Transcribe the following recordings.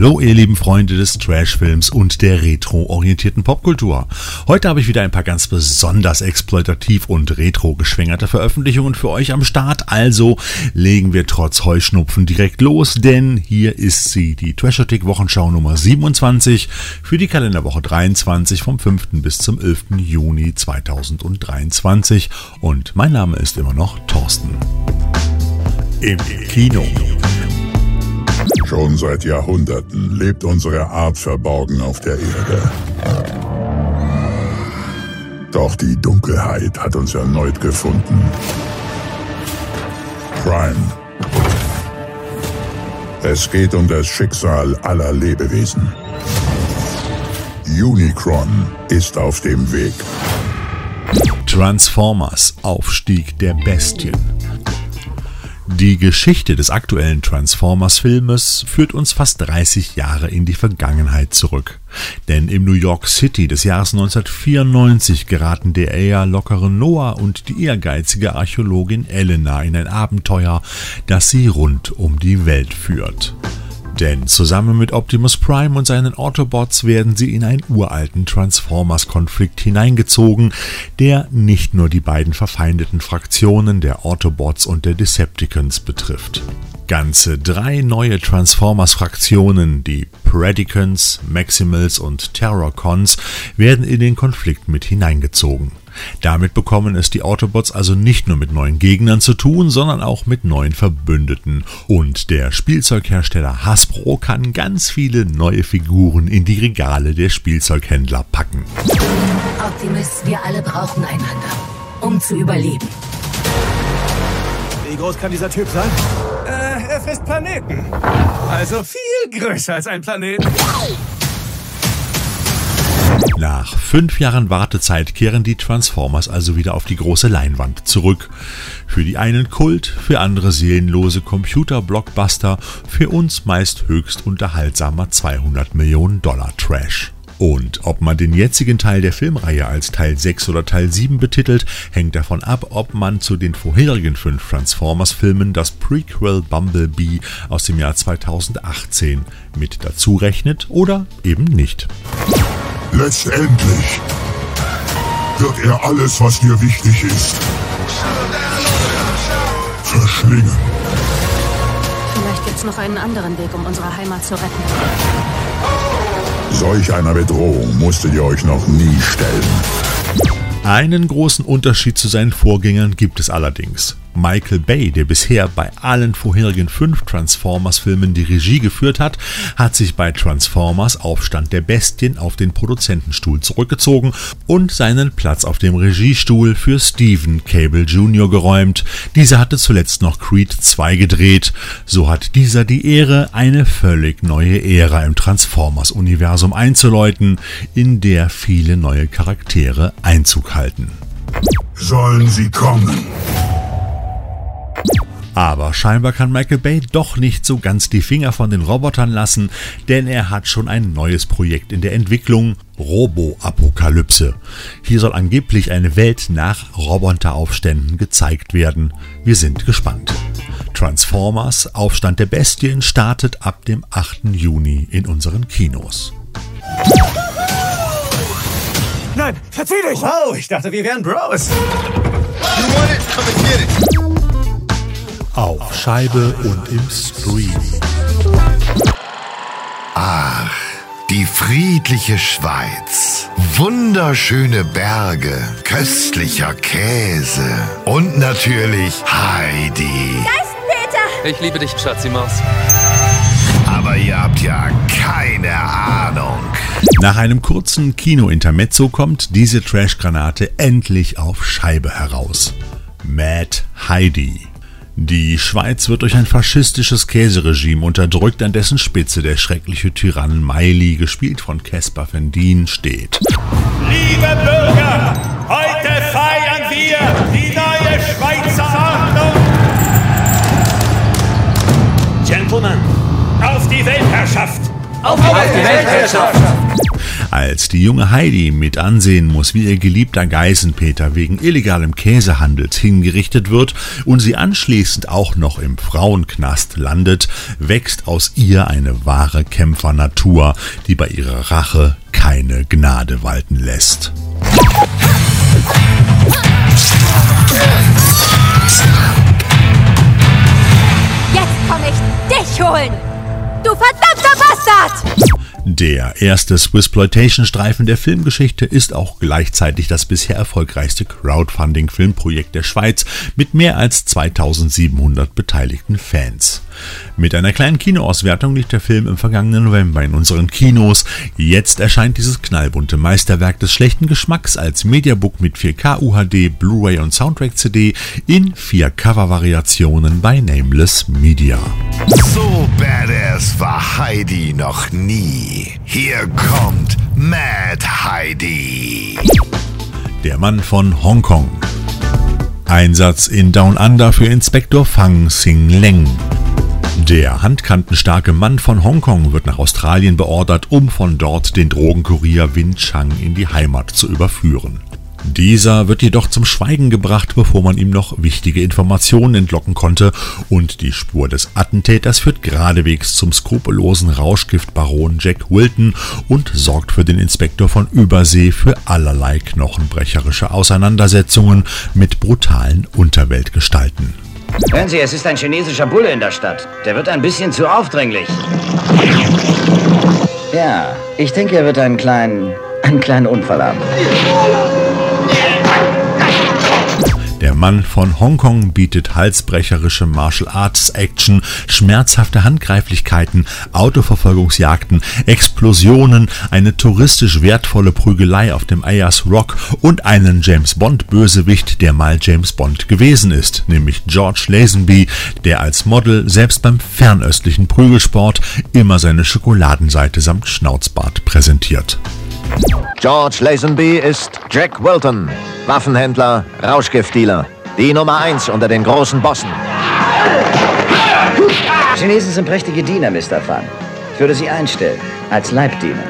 Hallo ihr lieben Freunde des Trashfilms und der retro-orientierten Popkultur. Heute habe ich wieder ein paar ganz besonders exploitativ und retro geschwängerte Veröffentlichungen für euch am Start, also legen wir trotz Heuschnupfen direkt los, denn hier ist sie, die Trashotik Wochenschau Nummer 27 für die Kalenderwoche 23 vom 5. bis zum 11. Juni 2023 und mein Name ist immer noch Thorsten. Im Kino. Schon seit Jahrhunderten lebt unsere Art verborgen auf der Erde. Doch die Dunkelheit hat uns erneut gefunden. Prime. Es geht um das Schicksal aller Lebewesen. Unicron ist auf dem Weg. Transformers Aufstieg der Bestien. Die Geschichte des aktuellen Transformers-Filmes führt uns fast 30 Jahre in die Vergangenheit zurück. Denn im New York City des Jahres 1994 geraten der eher lockere Noah und die ehrgeizige Archäologin Elena in ein Abenteuer, das sie rund um die Welt führt. Denn zusammen mit Optimus Prime und seinen Autobots werden sie in einen uralten Transformers-Konflikt hineingezogen, der nicht nur die beiden verfeindeten Fraktionen der Autobots und der Decepticons betrifft. Ganze drei neue Transformers-Fraktionen, die Predicants, Maximals und Terrorcons, werden in den Konflikt mit hineingezogen. Damit bekommen es die Autobots also nicht nur mit neuen Gegnern zu tun, sondern auch mit neuen Verbündeten. Und der Spielzeughersteller Hasbro kann ganz viele neue Figuren in die Regale der Spielzeughändler packen. Optimus, wir alle brauchen einander, um zu überleben. Wie groß kann dieser Typ sein? Äh, er frisst Planeten. Also viel größer als ein Planet. Nach fünf Jahren Wartezeit kehren die Transformers also wieder auf die große Leinwand zurück. Für die einen Kult, für andere seelenlose Computer-Blockbuster, für uns meist höchst unterhaltsamer 200 Millionen Dollar Trash. Und ob man den jetzigen Teil der Filmreihe als Teil 6 oder Teil 7 betitelt, hängt davon ab, ob man zu den vorherigen fünf Transformers-Filmen das Prequel Bumblebee aus dem Jahr 2018 mit dazu rechnet oder eben nicht. Letztendlich wird er alles, was dir wichtig ist, verschlingen. Vielleicht gibt's noch einen anderen Weg, um unsere Heimat zu retten. Solch einer Bedrohung musstet ihr euch noch nie stellen. Einen großen Unterschied zu seinen Vorgängern gibt es allerdings. Michael Bay, der bisher bei allen vorherigen fünf Transformers-Filmen die Regie geführt hat, hat sich bei Transformers Aufstand der Bestien auf den Produzentenstuhl zurückgezogen und seinen Platz auf dem Regiestuhl für Stephen Cable Jr. geräumt. Dieser hatte zuletzt noch Creed 2 gedreht. So hat dieser die Ehre, eine völlig neue Ära im Transformers-Universum einzuläuten, in der viele neue Charaktere Einzug halten. Sollen sie kommen? Aber scheinbar kann Michael Bay doch nicht so ganz die Finger von den Robotern lassen, denn er hat schon ein neues Projekt in der Entwicklung, Robo-Apokalypse. Hier soll angeblich eine Welt nach Roboteraufständen gezeigt werden. Wir sind gespannt. Transformers Aufstand der Bestien startet ab dem 8. Juni in unseren Kinos. Nein, verzieh dich! Wow, ich dachte, wir wären Bros. You want it? Come and get it. Auf Scheibe und im Stream. Ach, die friedliche Schweiz. Wunderschöne Berge, köstlicher Käse und natürlich Heidi. Ich liebe dich, Schatzi-Maus. Aber ihr habt ja keine Ahnung. Nach einem kurzen Kino-Intermezzo kommt diese Trash-Granate endlich auf Scheibe heraus. Mad Heidi. Die Schweiz wird durch ein faschistisches Käseregime unterdrückt, an dessen Spitze der schreckliche Tyrann Meili, gespielt von Caspar van Dien, steht. Liebe Bürger, heute feiern wir die neue Schweizer Ordnung. Gentlemen, auf die Weltherrschaft! Auf die Weltherrschaft! Als die junge Heidi mit ansehen muss, wie ihr geliebter Geißenpeter wegen illegalem Käsehandels hingerichtet wird und sie anschließend auch noch im Frauenknast landet, wächst aus ihr eine wahre Kämpfernatur, die bei ihrer Rache keine Gnade walten lässt. Jetzt komm ich dich holen! Du verdammter Bastard! Der erste Swissploitation-Streifen der Filmgeschichte ist auch gleichzeitig das bisher erfolgreichste Crowdfunding-Filmprojekt der Schweiz mit mehr als 2700 beteiligten Fans. Mit einer kleinen Kinoauswertung liegt der Film im vergangenen November in unseren Kinos. Jetzt erscheint dieses knallbunte Meisterwerk des schlechten Geschmacks als Mediabook mit 4K UHD, Blu-ray und Soundtrack-CD in vier Cover-Variationen bei Nameless Media. So badass war Heidi noch nie. Hier kommt Mad Heidi. Der Mann von Hongkong. Einsatz in Down Under für Inspektor Fang Sing Leng. Der handkantenstarke Mann von Hongkong wird nach Australien beordert, um von dort den Drogenkurier Win Chang in die Heimat zu überführen. Dieser wird jedoch zum Schweigen gebracht, bevor man ihm noch wichtige Informationen entlocken konnte, und die Spur des Attentäters führt geradewegs zum skrupellosen Rauschgiftbaron Jack Wilton und sorgt für den Inspektor von Übersee für allerlei knochenbrecherische Auseinandersetzungen mit brutalen Unterweltgestalten. Hören Sie, es ist ein chinesischer Bulle in der Stadt. Der wird ein bisschen zu aufdringlich. Ja, ich denke, er wird einen kleinen, einen kleinen Unfall haben. Der Mann von Hongkong bietet halsbrecherische Martial Arts Action, schmerzhafte Handgreiflichkeiten, Autoverfolgungsjagden, Explosionen, eine touristisch wertvolle Prügelei auf dem Ayers Rock und einen James Bond Bösewicht, der mal James Bond gewesen ist, nämlich George Lazenby, der als Model selbst beim fernöstlichen Prügelsport immer seine Schokoladenseite samt Schnauzbart präsentiert. George Lazenby ist Jack Wilton, Waffenhändler, Rauschgiftdealer. Die Nummer eins unter den großen Bossen. Chinesen sind prächtige Diener, Mr. Fan. Ich würde sie einstellen, als Leibdiener.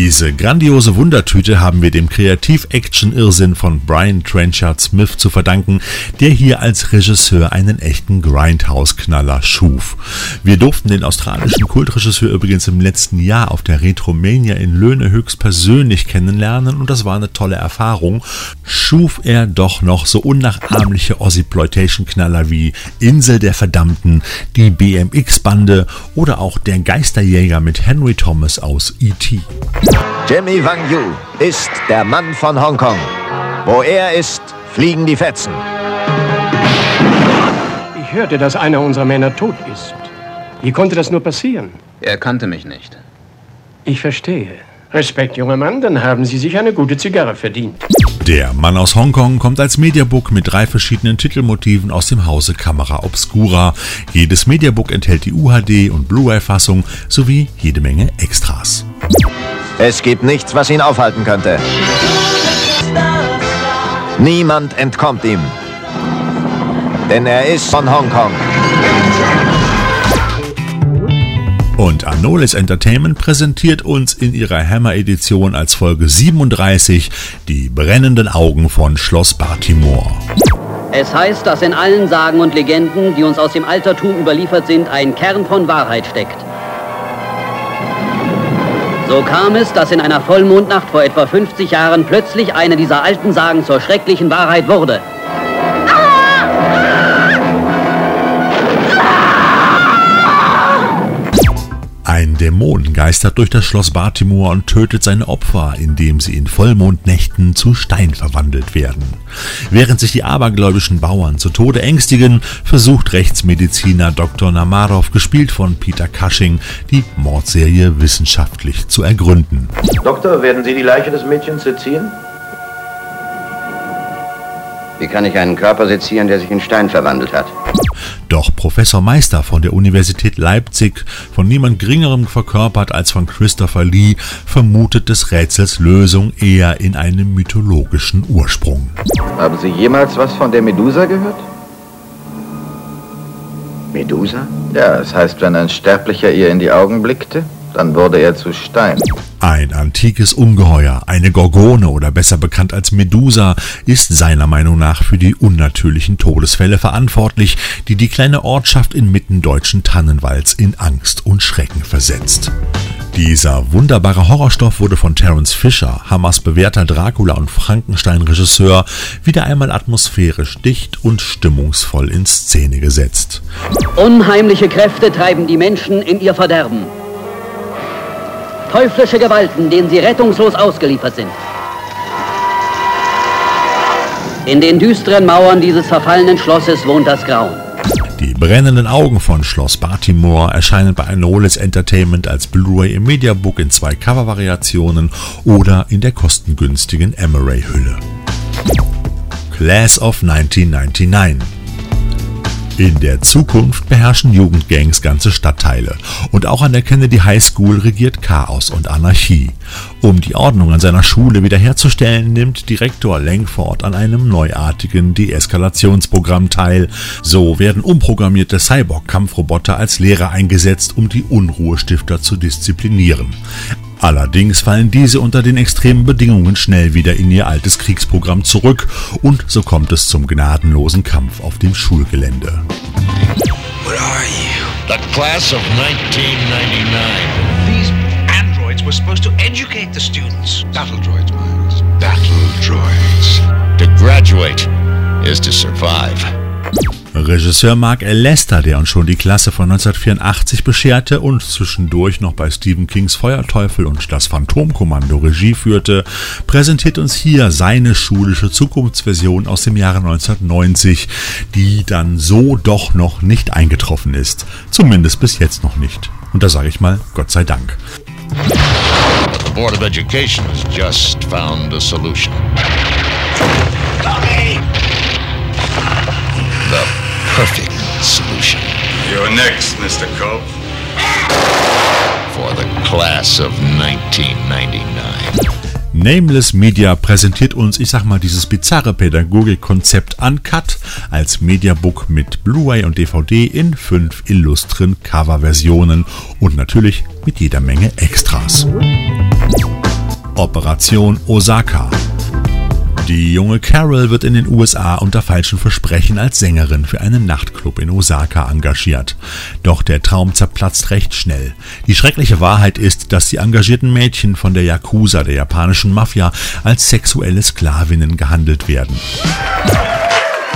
Diese grandiose Wundertüte haben wir dem Kreativ-Action-Irrsinn von Brian Trenchard Smith zu verdanken, der hier als Regisseur einen echten Grindhouse-Knaller schuf. Wir durften den australischen Kultregisseur übrigens im letzten Jahr auf der Retromania in Löhne höchstpersönlich kennenlernen und das war eine tolle Erfahrung. Schuf er doch noch so unnachahmliche Ozzy-Ploitation-Knaller wie Insel der Verdammten, die BMX-Bande oder auch der Geisterjäger mit Henry Thomas aus E.T. Jimmy Wang Yu ist der Mann von Hongkong. Wo er ist, fliegen die Fetzen. Ich hörte, dass einer unserer Männer tot ist. Wie konnte das nur passieren? Er kannte mich nicht. Ich verstehe. Respekt, junger Mann, dann haben Sie sich eine gute Zigarre verdient. Der Mann aus Hongkong kommt als Mediabook mit drei verschiedenen Titelmotiven aus dem Hause Camera Obscura. Jedes Mediabook enthält die UHD und Blu-ray-Fassung sowie jede Menge Extras. Es gibt nichts, was ihn aufhalten könnte. Niemand entkommt ihm. Denn er ist von Hongkong. Und Anolis Entertainment präsentiert uns in ihrer Hammer-Edition als Folge 37 die brennenden Augen von Schloss Baltimore. Es heißt, dass in allen Sagen und Legenden, die uns aus dem Altertum überliefert sind, ein Kern von Wahrheit steckt. So kam es, dass in einer Vollmondnacht vor etwa 50 Jahren plötzlich eine dieser alten Sagen zur schrecklichen Wahrheit wurde. Dämon geistert durch das Schloss Baltimore und tötet seine Opfer, indem sie in Vollmondnächten zu Stein verwandelt werden. Während sich die abergläubischen Bauern zu Tode ängstigen, versucht Rechtsmediziner Dr. Namarov, gespielt von Peter Cushing, die Mordserie wissenschaftlich zu ergründen. Doktor, werden Sie die Leiche des Mädchens sezieren? Wie kann ich einen Körper sezieren, der sich in Stein verwandelt hat? Doch Professor Meister von der Universität Leipzig, von niemand Geringerem verkörpert als von Christopher Lee, vermutet des Rätsels Lösung eher in einem mythologischen Ursprung. Haben Sie jemals was von der Medusa gehört? Medusa? Ja, es heißt, wenn ein Sterblicher ihr in die Augen blickte, dann wurde er zu Stein. Ein antikes Ungeheuer, eine Gorgone oder besser bekannt als Medusa, ist seiner Meinung nach für die unnatürlichen Todesfälle verantwortlich, die die kleine Ortschaft inmitten deutschen Tannenwalds in Angst und Schrecken versetzt. Dieser wunderbare Horrorstoff wurde von Terence Fisher, Hammers bewährter Dracula- und Frankenstein-Regisseur, wieder einmal atmosphärisch dicht und stimmungsvoll in Szene gesetzt. Unheimliche Kräfte treiben die Menschen in ihr Verderben. Teuflische Gewalten, denen sie rettungslos ausgeliefert sind. In den düsteren Mauern dieses verfallenen Schlosses wohnt das Grauen. Die brennenden Augen von Schloss Baltimore erscheinen bei Anolis Entertainment als Blu-ray im Mediabook in zwei Covervariationen oder in der kostengünstigen Emery-Hülle. Class of 1999 in der Zukunft beherrschen Jugendgangs ganze Stadtteile und auch an der Kennedy High School regiert Chaos und Anarchie. Um die Ordnung an seiner Schule wiederherzustellen, nimmt Direktor Langford an einem neuartigen Deeskalationsprogramm teil. So werden umprogrammierte Cyborg-Kampfroboter als Lehrer eingesetzt, um die Unruhestifter zu disziplinieren. Allerdings fallen diese unter den extremen Bedingungen schnell wieder in ihr altes Kriegsprogramm zurück und so kommt es zum gnadenlosen Kampf auf dem Schulgelände. What are you? The class of 1999. These androids were supposed to educate the students. Battle droids, Miles. Battle droids. To graduate is to survive. Regisseur Mark L. Lester, der uns schon die Klasse von 1984 bescherte und zwischendurch noch bei Stephen Kings Feuerteufel und das Phantomkommando Regie führte, präsentiert uns hier seine schulische Zukunftsversion aus dem Jahre 1990, die dann so doch noch nicht eingetroffen ist. Zumindest bis jetzt noch nicht. Und da sage ich mal, Gott sei Dank. The Board of Education has just found a solution. The perfect solution. You're next, Mr. Cope. For the class of 1999. Nameless Media präsentiert uns, ich sag mal, dieses bizarre Pädagogikkonzept Uncut als Mediabook mit Blu-ray und DVD in fünf illustren Coverversionen und natürlich mit jeder Menge Extras. Operation Osaka die junge Carol wird in den USA unter falschen Versprechen als Sängerin für einen Nachtclub in Osaka engagiert. Doch der Traum zerplatzt recht schnell. Die schreckliche Wahrheit ist, dass die engagierten Mädchen von der Yakuza, der japanischen Mafia, als sexuelle Sklavinnen gehandelt werden.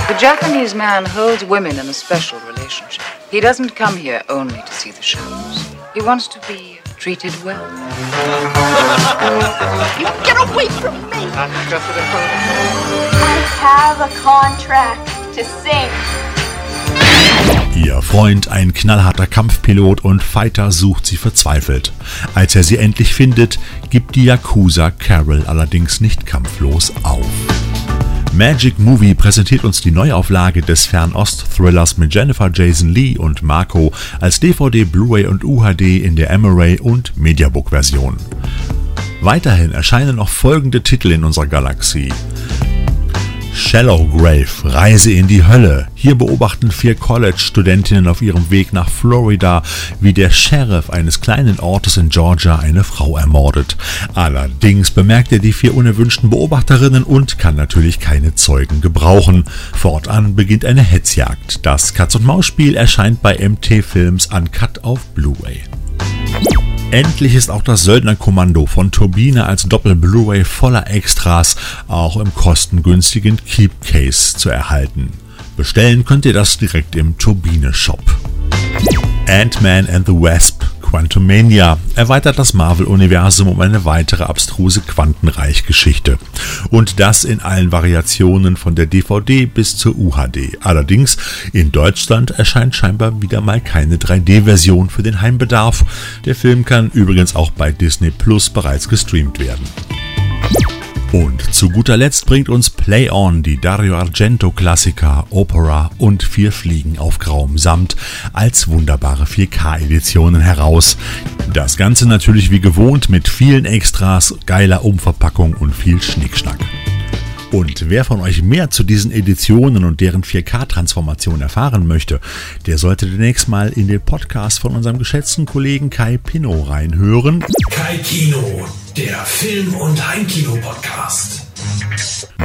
The Japanese man holds women in a special relationship. He doesn't come here only to see the shows. He wants to be treated well. you get away from me! I have a contract to sing. Ihr Freund, ein knallharter Kampfpilot und Fighter, sucht sie verzweifelt. Als er sie endlich findet, gibt die Yakuza Carol allerdings nicht kampflos auf. Magic Movie präsentiert uns die Neuauflage des Fernost-Thrillers mit Jennifer Jason Lee und Marco als DVD, Blu-ray und UHD in der Emery und Mediabook-Version. Weiterhin erscheinen noch folgende Titel in unserer Galaxie. Shallow Grave, Reise in die Hölle. Hier beobachten vier College-Studentinnen auf ihrem Weg nach Florida, wie der Sheriff eines kleinen Ortes in Georgia eine Frau ermordet. Allerdings bemerkt er die vier unerwünschten Beobachterinnen und kann natürlich keine Zeugen gebrauchen. Fortan beginnt eine Hetzjagd. Das Katz-und-Maus-Spiel erscheint bei MT Films Uncut auf Blu-ray. Endlich ist auch das Söldnerkommando von Turbine als Doppel-Blu-ray voller Extras auch im kostengünstigen Keep Case zu erhalten. Bestellen könnt ihr das direkt im Turbine Shop. Ant-Man and the Wasp Quantumania erweitert das Marvel-Universum um eine weitere abstruse Quantenreich-Geschichte. Und das in allen Variationen von der DVD bis zur UHD. Allerdings in Deutschland erscheint scheinbar wieder mal keine 3D-Version für den Heimbedarf. Der Film kann übrigens auch bei Disney Plus bereits gestreamt werden. Und zu guter Letzt bringt uns Play On die Dario Argento Klassiker Opera und Vier Fliegen auf grauem Samt als wunderbare 4K-Editionen heraus. Das Ganze natürlich wie gewohnt mit vielen Extras, geiler Umverpackung und viel Schnickschnack. Und wer von euch mehr zu diesen Editionen und deren 4K-Transformation erfahren möchte, der sollte demnächst mal in den Podcast von unserem geschätzten Kollegen Kai Pinno reinhören. Kai Kino, der Film- und Heimkino-Podcast.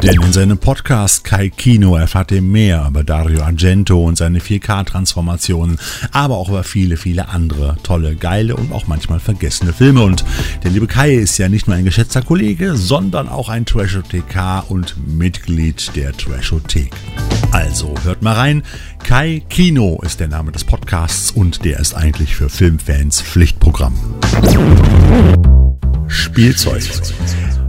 Denn in seinem Podcast Kai Kino erfahrt ihr mehr über Dario Argento und seine 4K-Transformationen, aber auch über viele, viele andere tolle, geile und auch manchmal vergessene Filme. Und der liebe Kai ist ja nicht nur ein geschätzter Kollege, sondern auch ein Trashothekar und Mitglied der Trashothek. Also hört mal rein. Kai Kino ist der Name des Podcasts und der ist eigentlich für Filmfans Pflichtprogramm. Spielzeug.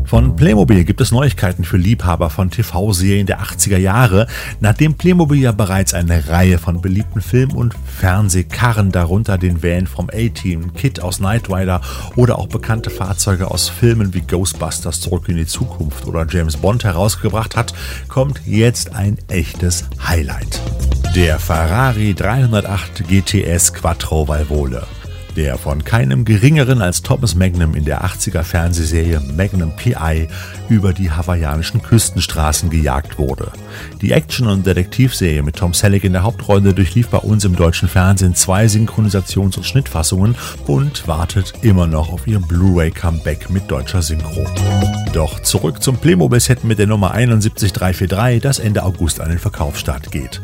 Von Playmobil gibt es Neuigkeiten für Liebhaber von TV-Serien der 80er Jahre, nachdem Playmobil ja bereits eine Reihe von beliebten Film- und Fernsehkarren, darunter den Van vom A-Team, Kit aus Knight Rider oder auch bekannte Fahrzeuge aus Filmen wie Ghostbusters Zurück in die Zukunft oder James Bond herausgebracht hat, kommt jetzt ein echtes Highlight. Der Ferrari 308 GTS Quattro Valvole der von keinem geringeren als Thomas Magnum in der 80er Fernsehserie Magnum PI über die hawaiianischen Küstenstraßen gejagt wurde. Die Action- und Detektivserie mit Tom Selleck in der Hauptrolle durchlief bei uns im deutschen Fernsehen zwei Synchronisations- und Schnittfassungen und wartet immer noch auf ihr Blu-ray-Comeback mit deutscher Synchro. Doch zurück zum Playmobil-Set mit der Nummer 71343, das Ende August an den Verkaufsstart geht.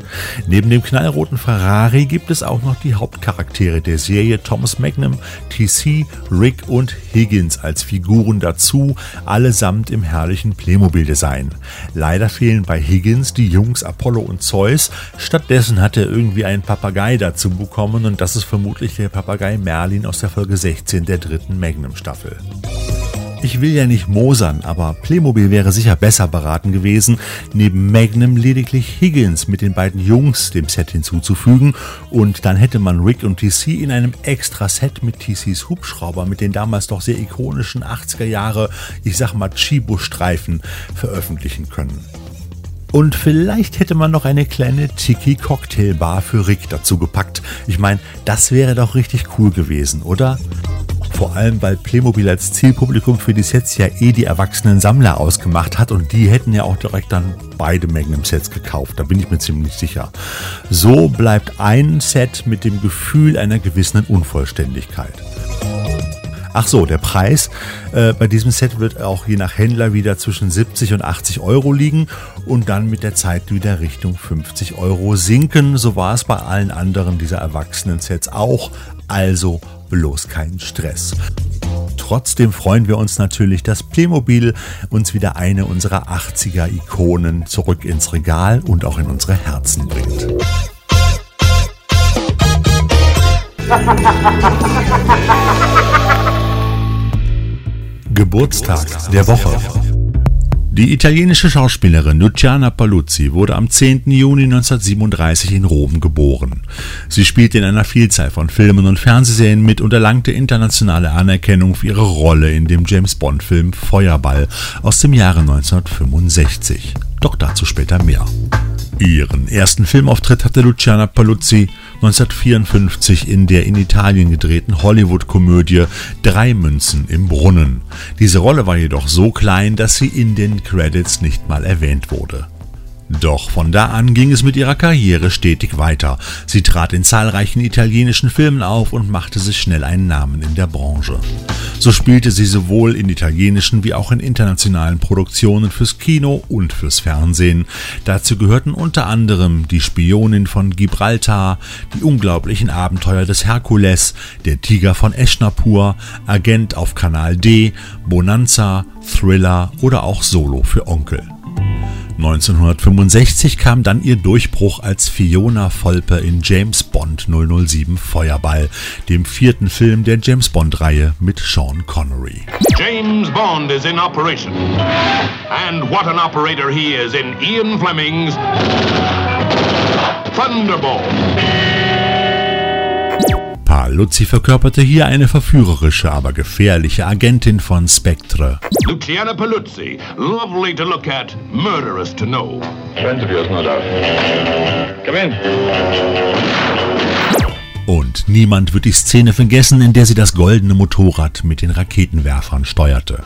Neben dem knallroten Ferrari gibt es auch noch die Hauptcharaktere der Serie Thomas Magnum, TC, Rick und Higgins als Figuren dazu, allesamt im herrlichen Playmobil-Design. Leider fehlen bei Higgins die Jungs Apollo und Zeus, stattdessen hat er irgendwie einen Papagei dazu bekommen und das ist vermutlich der Papagei Merlin aus der Folge 16 der dritten Magnum-Staffel. Ich will ja nicht mosern, aber Playmobil wäre sicher besser beraten gewesen, neben Magnum lediglich Higgins mit den beiden Jungs dem Set hinzuzufügen und dann hätte man Rick und TC in einem extra Set mit TCs Hubschrauber mit den damals doch sehr ikonischen 80er Jahre, ich sag mal Chibo-Streifen veröffentlichen können. Und vielleicht hätte man noch eine kleine Tiki-Cocktailbar für Rick dazu gepackt. Ich meine, das wäre doch richtig cool gewesen, oder? Vor allem, weil Playmobil als Zielpublikum für die Sets ja eh die erwachsenen Sammler ausgemacht hat und die hätten ja auch direkt dann beide Magnum-Sets gekauft, da bin ich mir ziemlich sicher. So bleibt ein Set mit dem Gefühl einer gewissen Unvollständigkeit. Ach so, der Preis äh, bei diesem Set wird auch je nach Händler wieder zwischen 70 und 80 Euro liegen und dann mit der Zeit wieder Richtung 50 Euro sinken. So war es bei allen anderen dieser Erwachsenen-Sets auch. Also bloß kein Stress. Trotzdem freuen wir uns natürlich, dass Playmobil uns wieder eine unserer 80er Ikonen zurück ins Regal und auch in unsere Herzen bringt. Geburtstag der Woche. Die italienische Schauspielerin Luciana Paluzzi wurde am 10. Juni 1937 in Rom geboren. Sie spielte in einer Vielzahl von Filmen und Fernsehserien mit und erlangte internationale Anerkennung für ihre Rolle in dem James Bond-Film Feuerball aus dem Jahre 1965. Doch dazu später mehr. Ihren ersten Filmauftritt hatte Luciana Paluzzi 1954 in der in Italien gedrehten Hollywood-Komödie Drei Münzen im Brunnen. Diese Rolle war jedoch so klein, dass sie in den Credits nicht mal erwähnt wurde. Doch von da an ging es mit ihrer Karriere stetig weiter. Sie trat in zahlreichen italienischen Filmen auf und machte sich schnell einen Namen in der Branche. So spielte sie sowohl in italienischen wie auch in internationalen Produktionen fürs Kino und fürs Fernsehen. Dazu gehörten unter anderem Die Spionin von Gibraltar, Die unglaublichen Abenteuer des Herkules, Der Tiger von Eschnapur, Agent auf Kanal D, Bonanza, Thriller oder auch Solo für Onkel. 1965 kam dann ihr Durchbruch als Fiona Volpe in James Bond 007 Feuerball, dem vierten Film der James Bond-Reihe mit Sean Connery. James Bond is in operation. And what an operator he is in Ian Fleming's Thunderball. Paluzzi verkörperte hier eine verführerische, aber gefährliche Agentin von Spectre. Luciana Paluzzi, lovely to look at, murderous to know. Friends of yours, no doubt. Come in. Und niemand wird die Szene vergessen, in der sie das goldene Motorrad mit den Raketenwerfern steuerte.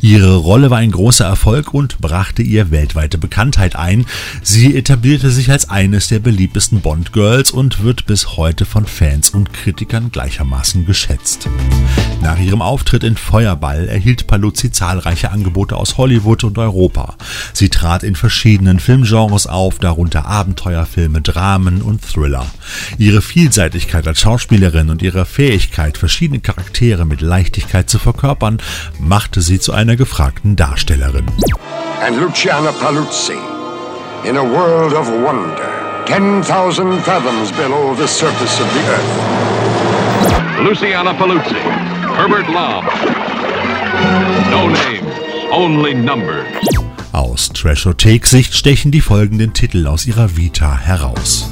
Ihre Rolle war ein großer Erfolg und brachte ihr weltweite Bekanntheit ein. Sie etablierte sich als eines der beliebtesten Bond-Girls und wird bis heute von Fans und Kritikern gleichermaßen geschätzt. Nach ihrem Auftritt in Feuerball erhielt Paluzzi zahlreiche Angebote aus Hollywood und Europa. Sie trat in verschiedenen Filmgenres auf, darunter Abenteuerfilme, Dramen und Thriller. Ihre Vielseitigkeit als Schauspielerin und ihre Fähigkeit, verschiedene Charaktere mit Leichtigkeit zu verkörpern, machte sie zu einer gefragten Darstellerin. And Luciana Paluzzi, in a world of wonder, 10,000 fathoms below the surface of the earth. Luciana Paluzzi, Herbert Lom. No names, only numbers. Aus Trashothek-Sicht stechen die folgenden Titel aus ihrer Vita heraus.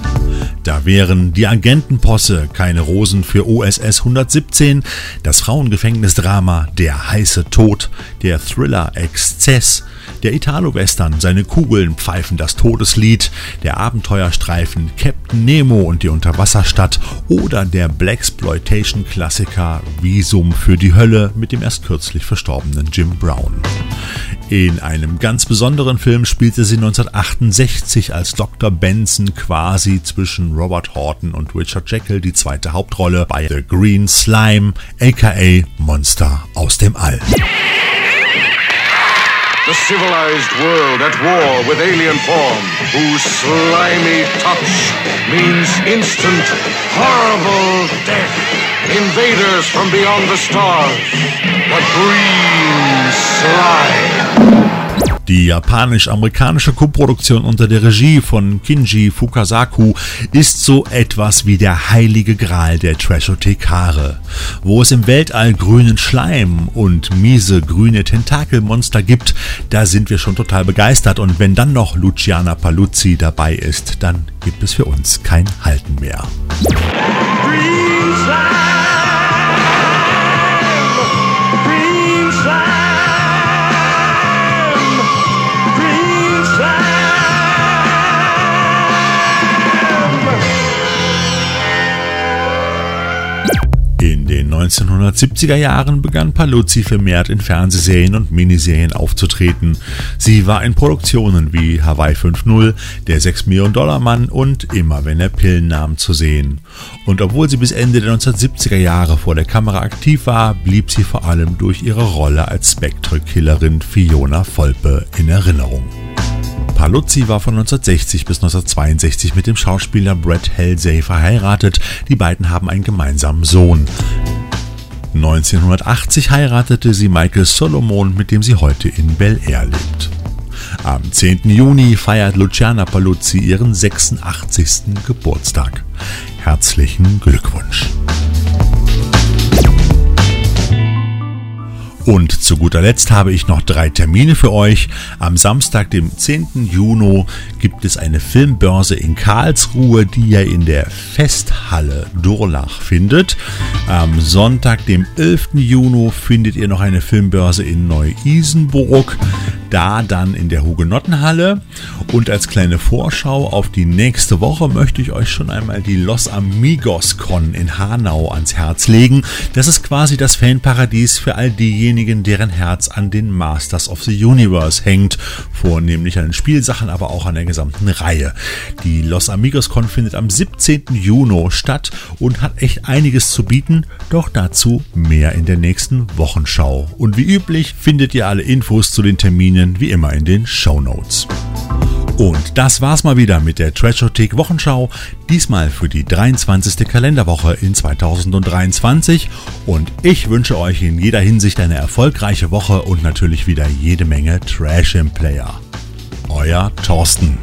Da wären die Agentenposse, keine Rosen für OSS 117, das Frauengefängnisdrama Der heiße Tod, der Thriller Exzess, der Italo-Western Seine Kugeln pfeifen das Todeslied, der Abenteuerstreifen Captain Nemo und die Unterwasserstadt oder der Blaxploitation-Klassiker Visum für die Hölle mit dem erst kürzlich verstorbenen Jim Brown. In einem ganz besonderen Film spielte sie 1968 als Dr. Benson quasi zwischen Robert Horton und Richard Jekyll die zweite Hauptrolle bei The Green Slime, aka Monster aus dem All. The civilized world at war with alien form, whose slimy touch means instant, horrible death. Invaders from beyond the stars, the green slime. Die japanisch-amerikanische Koproduktion unter der Regie von Kinji Fukasaku ist so etwas wie der heilige Gral der Trashothekare. Wo es im Weltall grünen Schleim und miese grüne Tentakelmonster gibt, da sind wir schon total begeistert und wenn dann noch Luciana Paluzzi dabei ist, dann gibt es für uns kein Halten mehr. 1970er Jahren begann Paluzzi vermehrt in Fernsehserien und Miniserien aufzutreten. Sie war in Produktionen wie Hawaii 5.0, Der 6 Millionen Dollar Mann und Immer wenn er Pillen nahm zu sehen. Und obwohl sie bis Ende der 1970er Jahre vor der Kamera aktiv war, blieb sie vor allem durch ihre Rolle als Spectre-Killerin Fiona Volpe in Erinnerung. Paluzzi war von 1960 bis 1962 mit dem Schauspieler Brett Halsey verheiratet. Die beiden haben einen gemeinsamen Sohn. 1980 heiratete sie Michael Solomon, mit dem sie heute in Bel Air lebt. Am 10. Juni feiert Luciana Paluzzi ihren 86. Geburtstag. Herzlichen Glückwunsch! Und zu guter Letzt habe ich noch drei Termine für euch. Am Samstag, dem 10. Juni, gibt es eine Filmbörse in Karlsruhe, die ihr in der Festhalle Durlach findet. Am Sonntag, dem 11. Juni, findet ihr noch eine Filmbörse in Neu-Isenburg. Da dann in der Hugenottenhalle. Und als kleine Vorschau auf die nächste Woche möchte ich euch schon einmal die Los Amigos Con in Hanau ans Herz legen. Das ist quasi das Fanparadies für all diejenigen, deren Herz an den Masters of the Universe hängt. Vornehmlich an den Spielsachen, aber auch an der gesamten Reihe. Die Los Amigos Con findet am 17. Juni statt und hat echt einiges zu bieten. Doch dazu mehr in der nächsten Wochenschau. Und wie üblich findet ihr alle Infos zu den Terminen wie immer in den Show Notes. Und das war's mal wieder mit der Trashothek Wochenschau, diesmal für die 23. Kalenderwoche in 2023 und ich wünsche euch in jeder Hinsicht eine erfolgreiche Woche und natürlich wieder jede Menge Trash im Player. Euer Thorsten.